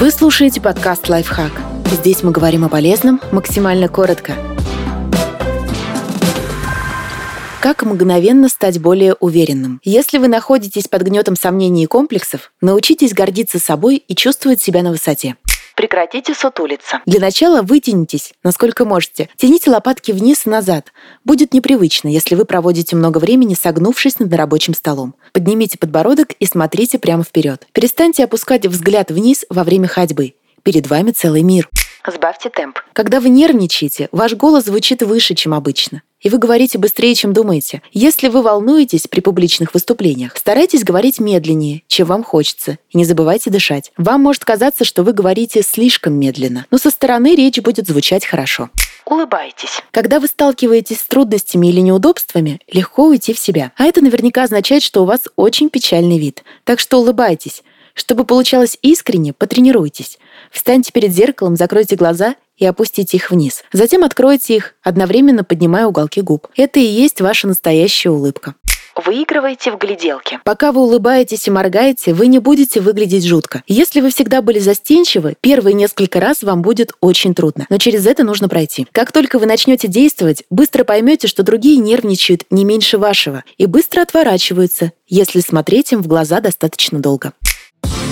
Вы слушаете подкаст «Лайфхак». Здесь мы говорим о полезном максимально коротко. Как мгновенно стать более уверенным? Если вы находитесь под гнетом сомнений и комплексов, научитесь гордиться собой и чувствовать себя на высоте. Прекратите сутулиться. Для начала вытянитесь, насколько можете. Тяните лопатки вниз и назад. Будет непривычно, если вы проводите много времени, согнувшись над рабочим столом. Поднимите подбородок и смотрите прямо вперед. Перестаньте опускать взгляд вниз во время ходьбы. Перед вами целый мир. Сбавьте темп. Когда вы нервничаете, ваш голос звучит выше, чем обычно. И вы говорите быстрее, чем думаете. Если вы волнуетесь при публичных выступлениях, старайтесь говорить медленнее, чем вам хочется. И не забывайте дышать. Вам может казаться, что вы говорите слишком медленно, но со стороны речь будет звучать хорошо. Улыбайтесь. Когда вы сталкиваетесь с трудностями или неудобствами, легко уйти в себя. А это наверняка означает, что у вас очень печальный вид. Так что улыбайтесь. Чтобы получалось искренне, потренируйтесь. Встаньте перед зеркалом, закройте глаза и опустите их вниз. Затем откройте их, одновременно поднимая уголки губ. Это и есть ваша настоящая улыбка. Выигрывайте в гляделке. Пока вы улыбаетесь и моргаете, вы не будете выглядеть жутко. Если вы всегда были застенчивы, первые несколько раз вам будет очень трудно. Но через это нужно пройти. Как только вы начнете действовать, быстро поймете, что другие нервничают не меньше вашего и быстро отворачиваются, если смотреть им в глаза достаточно долго.